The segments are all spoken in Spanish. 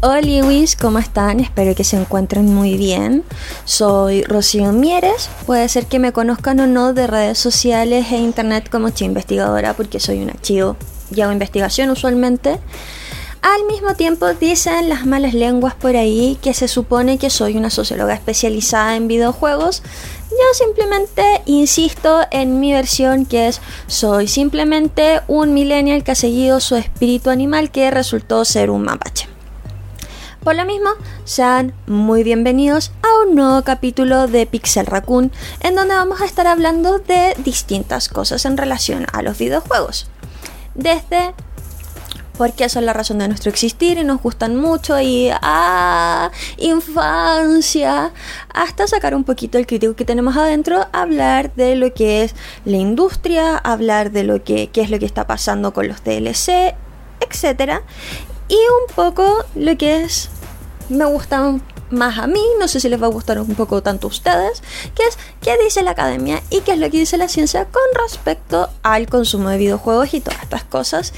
Hola Luis, ¿cómo están? Espero que se encuentren muy bien. Soy Rocío Mieres. Puede ser que me conozcan o no de redes sociales e internet como chivo investigadora porque soy un archivo y hago investigación usualmente. Al mismo tiempo dicen las malas lenguas por ahí que se supone que soy una socióloga especializada en videojuegos. Yo simplemente insisto en mi versión que es soy simplemente un millennial que ha seguido su espíritu animal que resultó ser un mapache. Por lo mismo, sean muy bienvenidos a un nuevo capítulo de Pixel Raccoon en donde vamos a estar hablando de distintas cosas en relación a los videojuegos. Desde por qué son la razón de nuestro existir y nos gustan mucho. Y ah, infancia, hasta sacar un poquito el crítico que tenemos adentro, hablar de lo que es la industria, hablar de lo que qué es lo que está pasando con los DLC, etcétera, y un poco lo que es me gusta más a mí, no sé si les va a gustar un poco tanto a ustedes, que es qué dice la academia y qué es lo que dice la ciencia con respecto al consumo de videojuegos y todas estas cosas.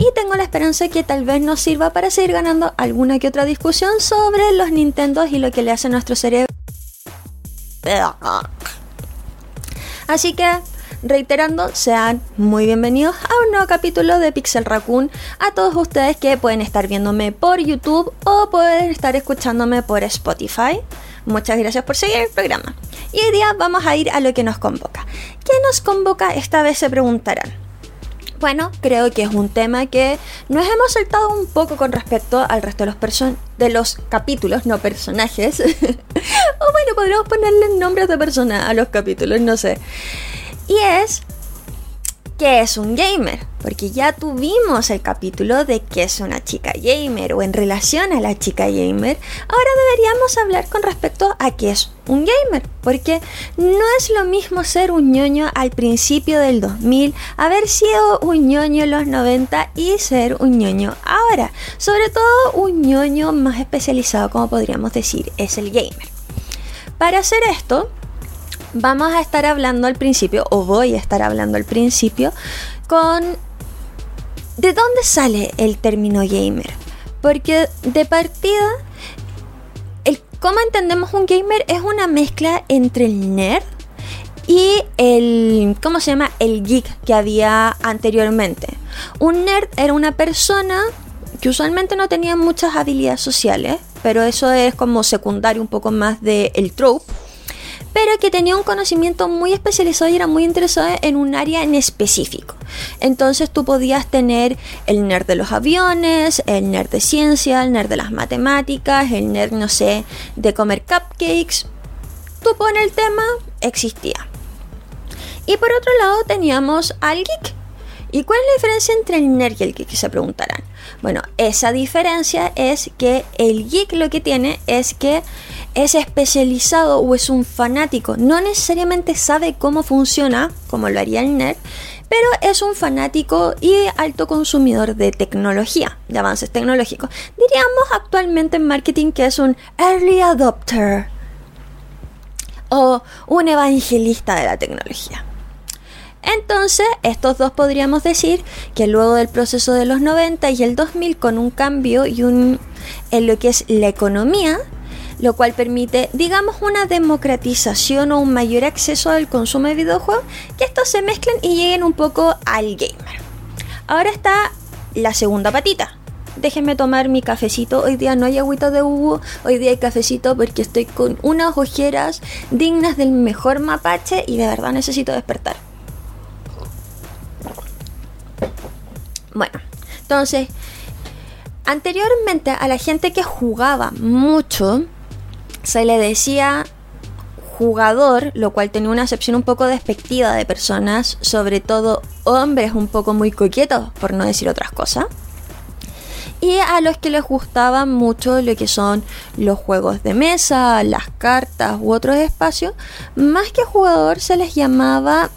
Y tengo la esperanza que tal vez nos sirva para seguir ganando alguna que otra discusión sobre los Nintendo y lo que le hace a nuestro cerebro. Así que reiterando, sean muy bienvenidos a un nuevo capítulo de Pixel Raccoon. A todos ustedes que pueden estar viéndome por YouTube o pueden estar escuchándome por Spotify. Muchas gracias por seguir el programa. Y hoy día vamos a ir a lo que nos convoca. ¿Qué nos convoca? Esta vez se preguntarán. Bueno, creo que es un tema que nos hemos saltado un poco con respecto al resto de los, de los capítulos, no personajes. o bueno, podríamos ponerle nombres de personas a los capítulos, no sé. Y es ¿qué es un gamer? Porque ya tuvimos el capítulo de qué es una chica gamer o en relación a la chica gamer. Ahora deberíamos hablar con respecto a qué es un gamer. Porque no es lo mismo ser un ñoño al principio del 2000, haber sido un ñoño en los 90 y ser un ñoño ahora. Sobre todo un ñoño más especializado, como podríamos decir, es el gamer. Para hacer esto, vamos a estar hablando al principio, o voy a estar hablando al principio, con de dónde sale el término gamer. Porque de partida, el cómo entendemos un gamer es una mezcla entre el nerd y el, ¿cómo se llama? El geek que había anteriormente. Un nerd era una persona que usualmente no tenía muchas habilidades sociales, pero eso es como secundario un poco más del el trope pero que tenía un conocimiento muy especializado y era muy interesado en un área en específico. Entonces tú podías tener el nerd de los aviones, el nerd de ciencia, el nerd de las matemáticas, el nerd, no sé, de comer cupcakes. Tú pones el tema, existía. Y por otro lado teníamos al geek. ¿Y cuál es la diferencia entre el nerd y el geek? Se preguntarán. Bueno, esa diferencia es que el geek lo que tiene es que es especializado o es un fanático. No necesariamente sabe cómo funciona, como lo haría el nerd, pero es un fanático y alto consumidor de tecnología, de avances tecnológicos. Diríamos actualmente en marketing que es un early adopter o un evangelista de la tecnología. Entonces, estos dos podríamos decir que luego del proceso de los 90 y el 2000 con un cambio y un en lo que es la economía, lo cual permite, digamos, una democratización o un mayor acceso al consumo de videojuegos, que estos se mezclen y lleguen un poco al gamer. Ahora está la segunda patita. Déjenme tomar mi cafecito. Hoy día no hay agüita de Hugo, hoy día hay cafecito porque estoy con unas ojeras dignas del mejor mapache y de verdad necesito despertar. Bueno, entonces, anteriormente a la gente que jugaba mucho, se le decía jugador, lo cual tenía una acepción un poco despectiva de personas, sobre todo hombres un poco muy coquetos, por no decir otras cosas. Y a los que les gustaban mucho lo que son los juegos de mesa, las cartas u otros espacios, más que jugador se les llamaba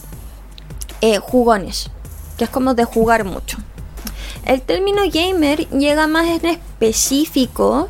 eh, jugones, que es como de jugar mucho. El término gamer llega más en específico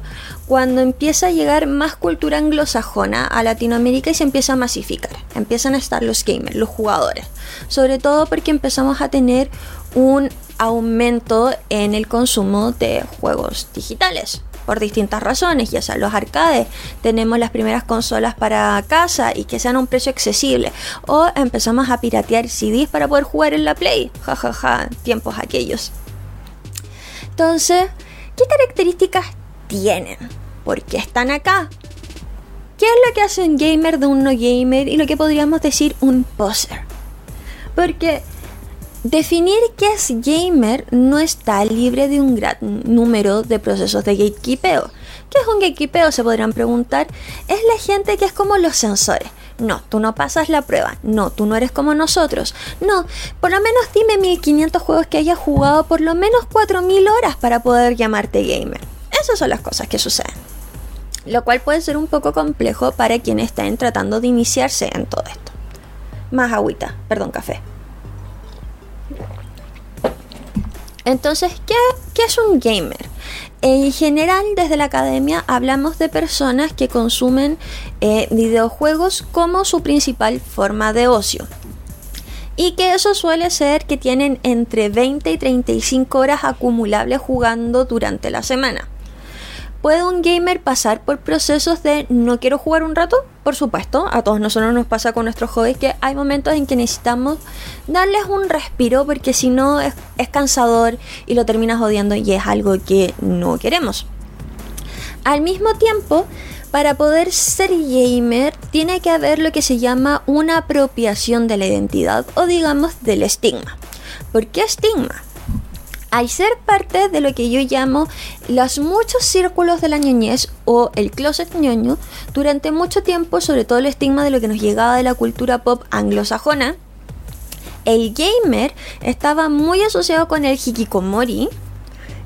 cuando empieza a llegar más cultura anglosajona a Latinoamérica y se empieza a masificar. Empiezan a estar los gamers, los jugadores. Sobre todo porque empezamos a tener un aumento en el consumo de juegos digitales por distintas razones, ya sea los arcades, tenemos las primeras consolas para casa y que sean a un precio accesible, o empezamos a piratear CDs para poder jugar en la Play, jajaja, ja, ja, tiempos aquellos. Entonces, ¿qué características tienen? ¿Por qué están acá? ¿Qué es lo que hace un gamer de un no gamer y lo que podríamos decir un poser? Porque definir qué es gamer no está libre de un gran número de procesos de gatekeepeo. ¿Qué es un gatekeepeo? Se podrán preguntar. Es la gente que es como los sensores. No, tú no pasas la prueba. No, tú no eres como nosotros. No, por lo menos dime 1500 juegos que hayas jugado por lo menos 4000 horas para poder llamarte gamer. Esas son las cosas que suceden. Lo cual puede ser un poco complejo para quienes estén tratando de iniciarse en todo esto. Más agüita, perdón, café. Entonces, ¿qué, ¿qué, es un gamer? En general, desde la academia hablamos de personas que consumen eh, videojuegos como su principal forma de ocio. Y que eso suele ser que tienen entre 20 y 35 horas acumulables jugando durante la semana. ¿Puede un gamer pasar por procesos de no quiero jugar un rato? Por supuesto, a todos nosotros nos pasa con nuestros hobbies que hay momentos en que necesitamos darles un respiro porque si no es, es cansador y lo terminas odiando y es algo que no queremos. Al mismo tiempo, para poder ser gamer tiene que haber lo que se llama una apropiación de la identidad o digamos del estigma. ¿Por qué estigma? Al ser parte de lo que yo llamo los muchos círculos de la ñoñez o el closet ñoño, durante mucho tiempo, sobre todo el estigma de lo que nos llegaba de la cultura pop anglosajona, el gamer estaba muy asociado con el hikikomori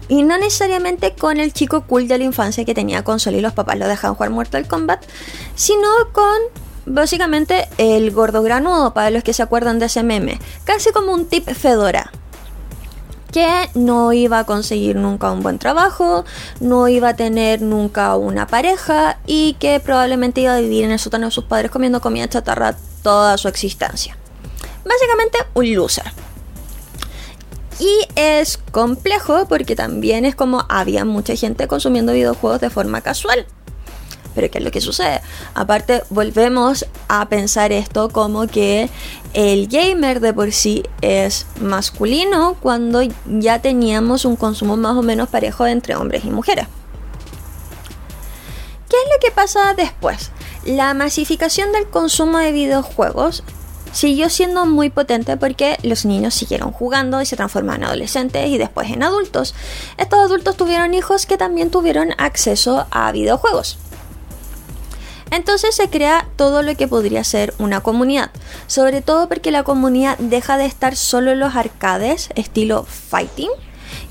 y no necesariamente con el chico cool de la infancia que tenía consola y los papás lo dejaban jugar Mortal Kombat, sino con básicamente el gordo granudo, para los que se acuerdan de ese meme, casi como un tip fedora que no iba a conseguir nunca un buen trabajo, no iba a tener nunca una pareja y que probablemente iba a vivir en el sótano de sus padres comiendo comida chatarra toda su existencia. Básicamente un loser. Y es complejo porque también es como había mucha gente consumiendo videojuegos de forma casual. Pero ¿qué es lo que sucede? Aparte, volvemos a pensar esto como que el gamer de por sí es masculino cuando ya teníamos un consumo más o menos parejo entre hombres y mujeres. ¿Qué es lo que pasa después? La masificación del consumo de videojuegos siguió siendo muy potente porque los niños siguieron jugando y se transformaron en adolescentes y después en adultos. Estos adultos tuvieron hijos que también tuvieron acceso a videojuegos. Entonces se crea todo lo que podría ser una comunidad, sobre todo porque la comunidad deja de estar solo en los arcades estilo fighting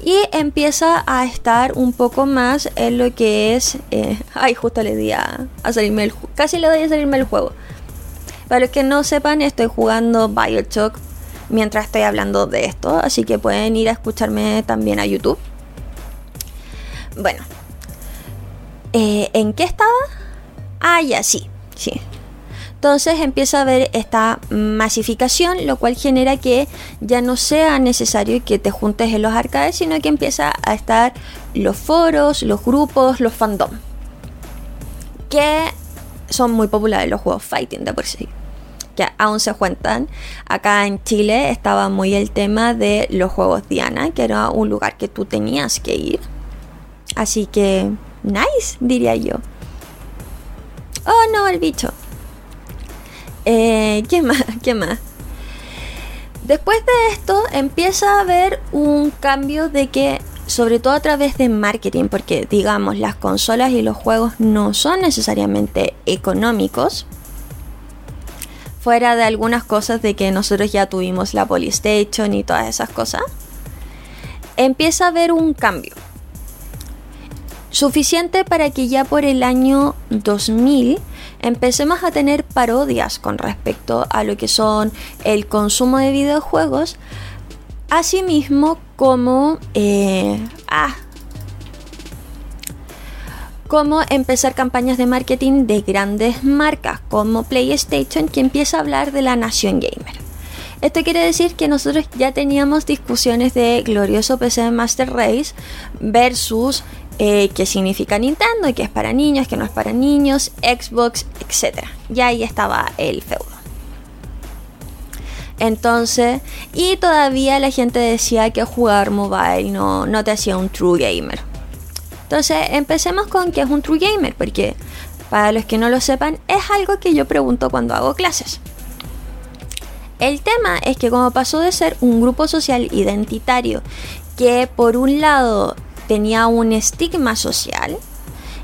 y empieza a estar un poco más en lo que es... Eh, ay, justo le di a, salirme el casi le doy a salirme el juego. Para los que no sepan, estoy jugando Bioshock mientras estoy hablando de esto, así que pueden ir a escucharme también a YouTube. Bueno, eh, ¿en qué estaba? Ah, ya, sí, sí. Entonces empieza a haber esta masificación, lo cual genera que ya no sea necesario que te juntes en los arcades, sino que empieza a estar los foros, los grupos, los fandom. Que son muy populares los juegos fighting de por sí. Que aún se cuentan. Acá en Chile estaba muy el tema de los juegos Diana, que era un lugar que tú tenías que ir. Así que, nice, diría yo. Oh no, el bicho. Eh, ¿Qué más? ¿Qué más? Después de esto empieza a haber un cambio de que, sobre todo a través de marketing, porque digamos las consolas y los juegos no son necesariamente económicos, fuera de algunas cosas de que nosotros ya tuvimos la Polystation y todas esas cosas, empieza a haber un cambio. Suficiente para que ya por el año 2000 empecemos a tener parodias con respecto a lo que son el consumo de videojuegos, asimismo como eh, ah, como empezar campañas de marketing de grandes marcas como PlayStation que empieza a hablar de la nación gamer. Esto quiere decir que nosotros ya teníamos discusiones de glorioso PC Master Race versus eh, qué significa Nintendo y qué es para niños, qué no es para niños, Xbox, etc. Ya ahí estaba el feudo. Entonces, y todavía la gente decía que jugar mobile no, no te hacía un true gamer. Entonces, empecemos con qué es un true gamer, porque para los que no lo sepan, es algo que yo pregunto cuando hago clases. El tema es que como pasó de ser un grupo social identitario que por un lado tenía un estigma social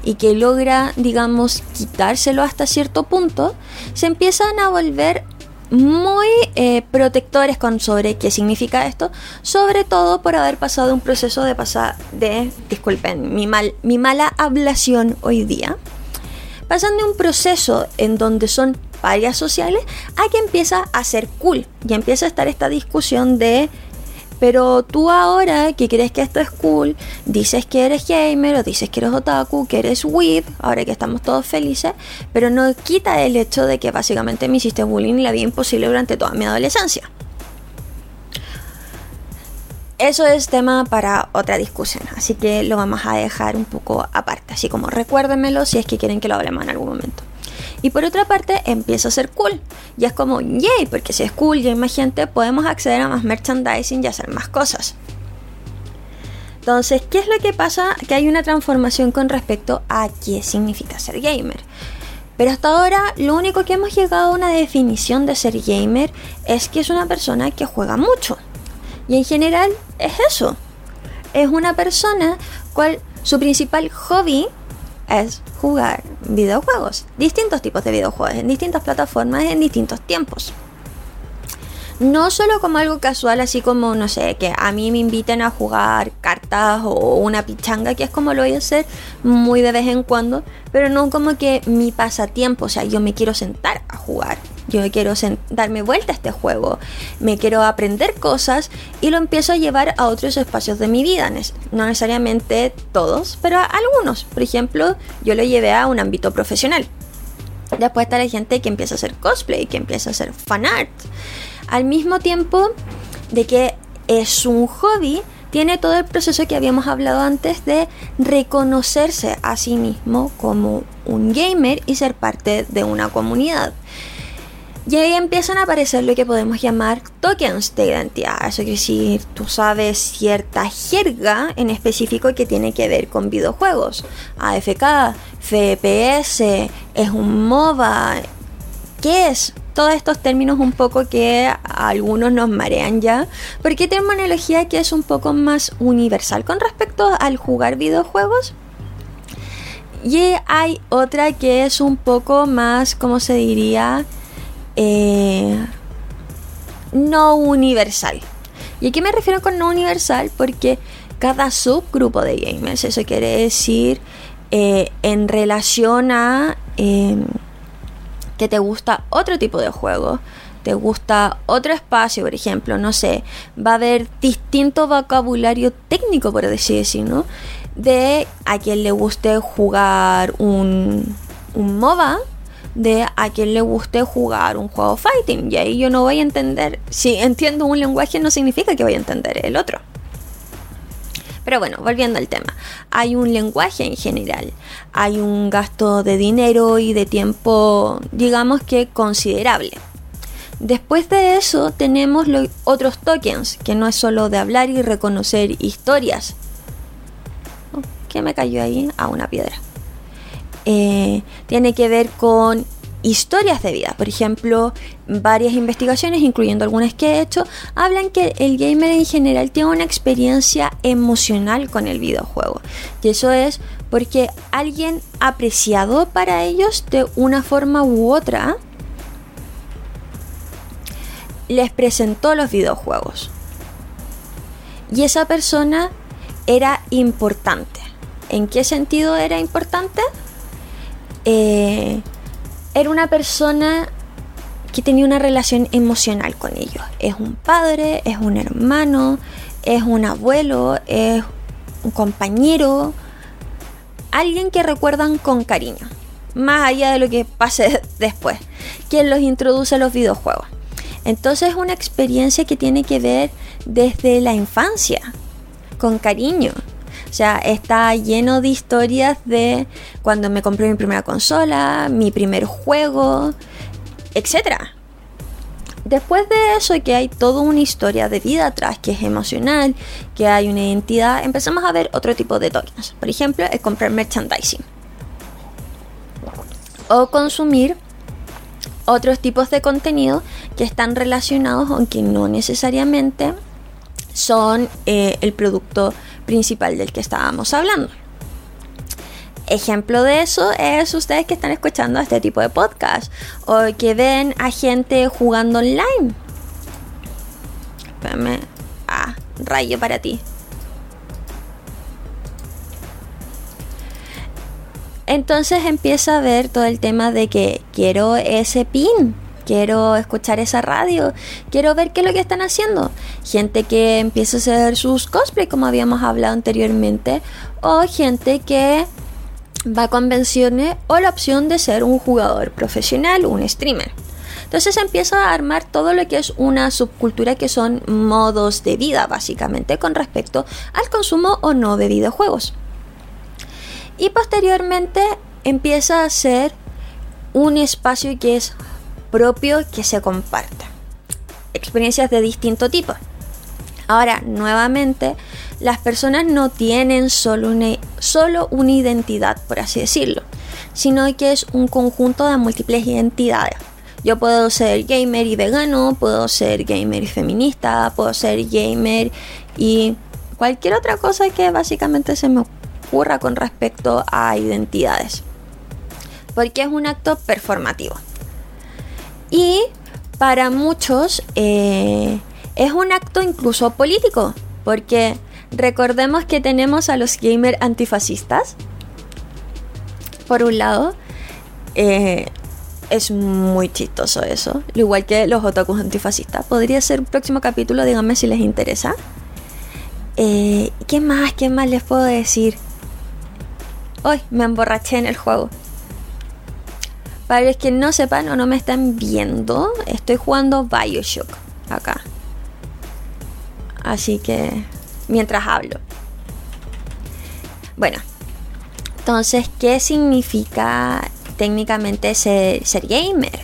y que logra, digamos, quitárselo hasta cierto punto, se empiezan a volver muy eh, protectores con sobre qué significa esto, sobre todo por haber pasado un proceso de pasar de, disculpen, mi, mal, mi mala ablación hoy día, pasan de un proceso en donde son varias sociales a que empieza a ser cool y empieza a estar esta discusión de pero tú ahora que crees que esto es cool, dices que eres gamer o dices que eres otaku, que eres weeb, ahora que estamos todos felices, pero no quita el hecho de que básicamente me hiciste bullying y la vida imposible durante toda mi adolescencia. Eso es tema para otra discusión, así que lo vamos a dejar un poco aparte, así como recuérdenmelo si es que quieren que lo hablemos en algún momento. Y por otra parte, empieza a ser cool. Y es como, yay, porque si es cool y hay más gente, podemos acceder a más merchandising y hacer más cosas. Entonces, ¿qué es lo que pasa? Que hay una transformación con respecto a qué significa ser gamer. Pero hasta ahora lo único que hemos llegado a una definición de ser gamer es que es una persona que juega mucho. Y en general es eso. Es una persona cual su principal hobby es jugar videojuegos, distintos tipos de videojuegos, en distintas plataformas, en distintos tiempos. No solo como algo casual, así como, no sé, que a mí me inviten a jugar cartas o una pichanga, que es como lo voy a hacer muy de vez en cuando, pero no como que mi pasatiempo, o sea, yo me quiero sentar a jugar yo quiero darme vuelta a este juego, me quiero aprender cosas y lo empiezo a llevar a otros espacios de mi vida. No necesariamente todos, pero algunos. Por ejemplo, yo lo llevé a un ámbito profesional. Después está la gente que empieza a hacer cosplay, que empieza a hacer fan art. Al mismo tiempo de que es un hobby, tiene todo el proceso que habíamos hablado antes de reconocerse a sí mismo como un gamer y ser parte de una comunidad. Y ahí empiezan a aparecer lo que podemos llamar tokens de identidad. Eso quiere decir, tú sabes cierta jerga en específico que tiene que ver con videojuegos. AFK, FPS, es un MOBA. ¿Qué es? Todos estos términos un poco que a algunos nos marean ya. Porque terminología que es un poco más universal con respecto al jugar videojuegos. Y hay otra que es un poco más, ¿cómo se diría? Eh, no universal. ¿Y a qué me refiero con no universal? Porque cada subgrupo de gamers, eso quiere decir eh, en relación a em, te gusta otro tipo de juego, te gusta otro espacio, por ejemplo, no sé, va a haber distinto vocabulario técnico, por así, ¿no? De a quien le guste jugar un, un MOBA de a quien le guste jugar un juego fighting. Y ahí yo no voy a entender. Si entiendo un lenguaje, no significa que voy a entender el otro. Pero bueno, volviendo al tema, hay un lenguaje en general, hay un gasto de dinero y de tiempo, digamos que considerable. Después de eso tenemos otros tokens, que no es solo de hablar y reconocer historias. Oh, ¿Qué me cayó ahí? A una piedra. Eh, tiene que ver con historias de vida. Por ejemplo, varias investigaciones, incluyendo algunas que he hecho, hablan que el gamer en general tiene una experiencia emocional con el videojuego. Y eso es porque alguien apreciado para ellos de una forma u otra les presentó los videojuegos. Y esa persona era importante. ¿En qué sentido era importante? Eh, era una persona que tenía una relación emocional con ellos. Es un padre, es un hermano, es un abuelo, es un compañero, alguien que recuerdan con cariño, más allá de lo que pase después, quien los introduce a los videojuegos. Entonces es una experiencia que tiene que ver desde la infancia, con cariño. O sea, está lleno de historias de cuando me compré mi primera consola, mi primer juego, etc. Después de eso, que hay toda una historia de vida atrás, que es emocional, que hay una identidad, empezamos a ver otro tipo de tokens. Por ejemplo, el comprar merchandising. O consumir otros tipos de contenido que están relacionados, aunque no necesariamente son eh, el producto principal del que estábamos hablando. Ejemplo de eso es ustedes que están escuchando este tipo de podcast o que ven a gente jugando online. Espérame. Ah, rayo para ti. Entonces empieza a ver todo el tema de que quiero ese pin quiero escuchar esa radio, quiero ver qué es lo que están haciendo. Gente que empieza a hacer sus cosplay, como habíamos hablado anteriormente, o gente que va a convenciones o la opción de ser un jugador profesional, un streamer. Entonces empieza a armar todo lo que es una subcultura que son modos de vida, básicamente, con respecto al consumo o no de videojuegos. Y posteriormente empieza a ser un espacio que es propio que se comparte. Experiencias de distinto tipo. Ahora, nuevamente, las personas no tienen solo una, solo una identidad, por así decirlo, sino que es un conjunto de múltiples identidades. Yo puedo ser gamer y vegano, puedo ser gamer y feminista, puedo ser gamer y cualquier otra cosa que básicamente se me ocurra con respecto a identidades. Porque es un acto performativo. Y para muchos eh, es un acto incluso político, porque recordemos que tenemos a los gamers antifascistas. Por un lado, eh, es muy chistoso eso, igual que los otakus antifascistas. Podría ser un próximo capítulo, díganme si les interesa. Eh, ¿Qué más? ¿Qué más les puedo decir? Hoy me emborraché en el juego. Para los que no sepan o no me están viendo, estoy jugando Bioshock acá. Así que mientras hablo. Bueno, entonces, ¿qué significa técnicamente ser, gamer?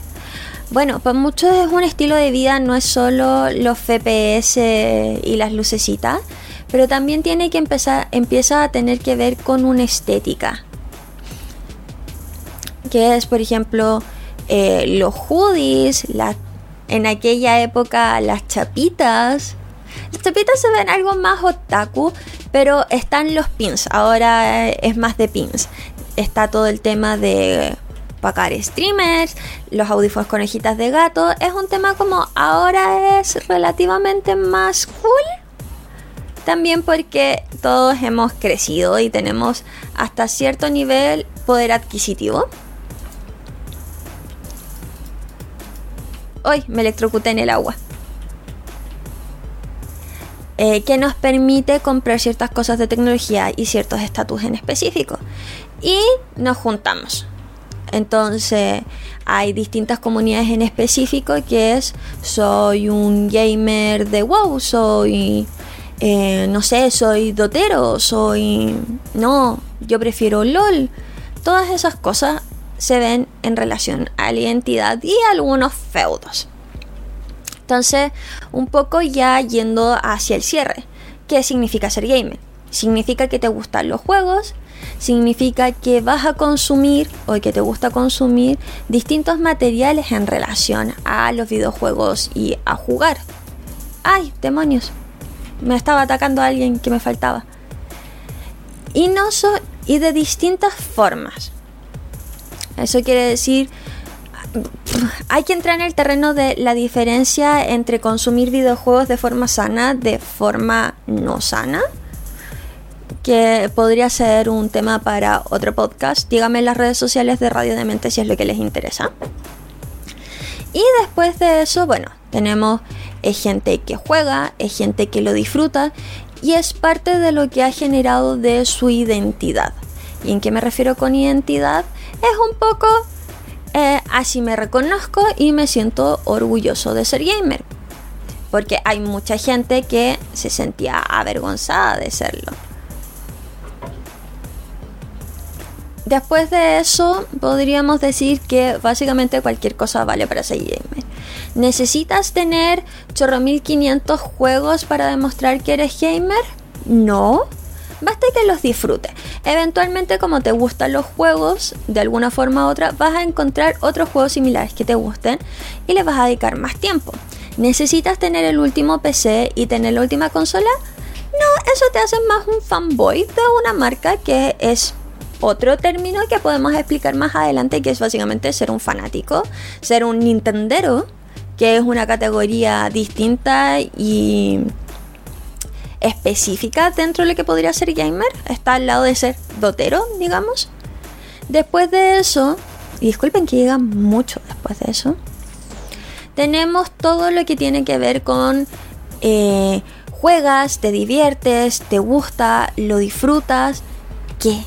Bueno, para muchos es un estilo de vida, no es solo los FPS y las lucecitas, pero también tiene que empezar, empieza a tener que ver con una estética que es, por ejemplo, eh, los hoodies, en aquella época las chapitas. Las chapitas se ven algo más otaku, pero están los pins. Ahora es más de pins. Está todo el tema de pagar streamers, los audífonos con hojitas de gato. Es un tema como ahora es relativamente más cool. También porque todos hemos crecido y tenemos hasta cierto nivel poder adquisitivo. Hoy me electrocuté en el agua. Eh, que nos permite comprar ciertas cosas de tecnología y ciertos estatus en específico. Y nos juntamos. Entonces hay distintas comunidades en específico que es soy un gamer de WoW, soy eh, no sé, soy dotero, soy no, yo prefiero LOL. Todas esas cosas se ven en relación a la identidad y algunos feudos. Entonces, un poco ya yendo hacia el cierre. ¿Qué significa ser gamer? Significa que te gustan los juegos, significa que vas a consumir o que te gusta consumir distintos materiales en relación a los videojuegos y a jugar. ¡Ay, demonios! Me estaba atacando alguien que me faltaba. Y no so y de distintas formas. Eso quiere decir hay que entrar en el terreno de la diferencia entre consumir videojuegos de forma sana, de forma no sana, que podría ser un tema para otro podcast. Díganme en las redes sociales de Radio de Mente si es lo que les interesa. Y después de eso, bueno, tenemos es gente que juega, es gente que lo disfruta y es parte de lo que ha generado de su identidad. ¿Y en qué me refiero con identidad? Es un poco eh, así me reconozco y me siento orgulloso de ser gamer. Porque hay mucha gente que se sentía avergonzada de serlo. Después de eso, podríamos decir que básicamente cualquier cosa vale para ser gamer. ¿Necesitas tener chorro 1500 juegos para demostrar que eres gamer? No. Basta que los disfrutes. Eventualmente, como te gustan los juegos, de alguna forma u otra, vas a encontrar otros juegos similares que te gusten y les vas a dedicar más tiempo. ¿Necesitas tener el último PC y tener la última consola? No, eso te hace más un fanboy de una marca que es otro término que podemos explicar más adelante, que es básicamente ser un fanático, ser un Nintendero, que es una categoría distinta y específica dentro de lo que podría ser gamer. Está al lado de ser dotero, digamos. Después de eso, y disculpen que llega mucho después de eso, tenemos todo lo que tiene que ver con eh, juegas, te diviertes, te gusta, lo disfrutas. ¿Qué?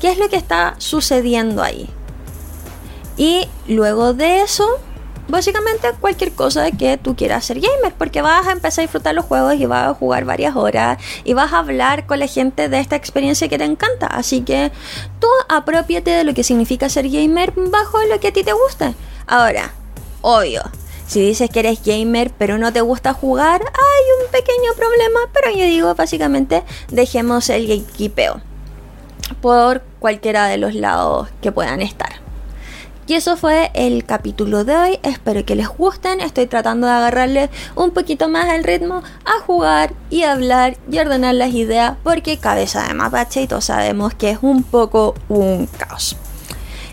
¿Qué es lo que está sucediendo ahí? Y luego de eso, básicamente cualquier cosa que tú quieras ser gamer, porque vas a empezar a disfrutar los juegos y vas a jugar varias horas y vas a hablar con la gente de esta experiencia que te encanta. Así que tú apropiate de lo que significa ser gamer bajo lo que a ti te guste. Ahora, obvio. Si dices que eres gamer pero no te gusta jugar, hay un pequeño problema, pero yo digo básicamente dejemos el gatekeepeo por cualquiera de los lados que puedan estar. Y eso fue el capítulo de hoy. Espero que les gusten. Estoy tratando de agarrarles un poquito más el ritmo a jugar y hablar y ordenar las ideas porque cabeza de mapache y todos sabemos que es un poco un caos.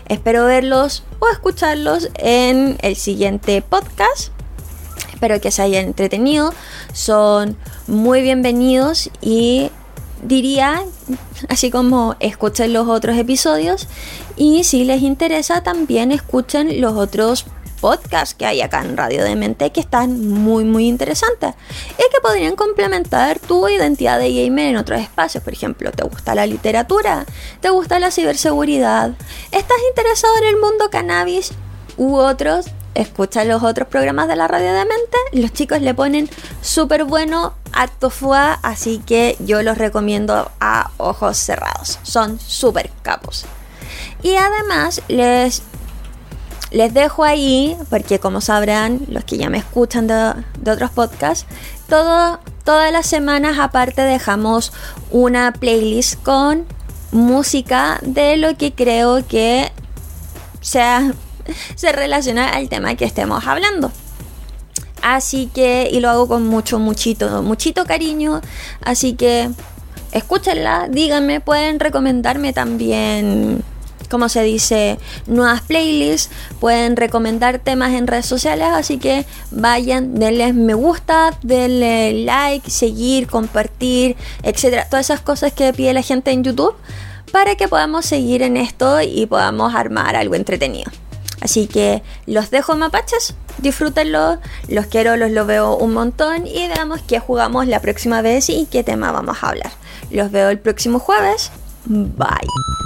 Espero verlos o escucharlos en el siguiente podcast. Espero que se hayan entretenido. Son muy bienvenidos y diría, así como escuchen los otros episodios y si les interesa también escuchen los otros podcasts que hay acá en Radio de Mente que están muy muy interesantes y que podrían complementar tu identidad de gamer en otros espacios. Por ejemplo, ¿te gusta la literatura? ¿Te gusta la ciberseguridad? ¿Estás interesado en el mundo cannabis u otros? Escucha los otros programas de la radio de mente. Los chicos le ponen súper bueno a Tofua, así que yo los recomiendo a ojos cerrados. Son súper capos. Y además les, les dejo ahí, porque como sabrán, los que ya me escuchan de, otros podcasts, todo, todas las semanas aparte dejamos una playlist con música de lo que creo que sea se relaciona al tema que estemos hablando. Así que, y lo hago con mucho, muchito, muchito cariño. Así que, escúchenla, díganme, pueden recomendarme también, como se dice, nuevas playlists, pueden recomendar temas en redes sociales. Así que vayan, denles me gusta, denle like, seguir, compartir, etcétera. Todas esas cosas que pide la gente en YouTube para que podamos seguir en esto y podamos armar algo entretenido. Así que los dejo mapaches, disfrútenlo, los quiero, los lo veo un montón y veamos qué jugamos la próxima vez y qué tema vamos a hablar. Los veo el próximo jueves. Bye.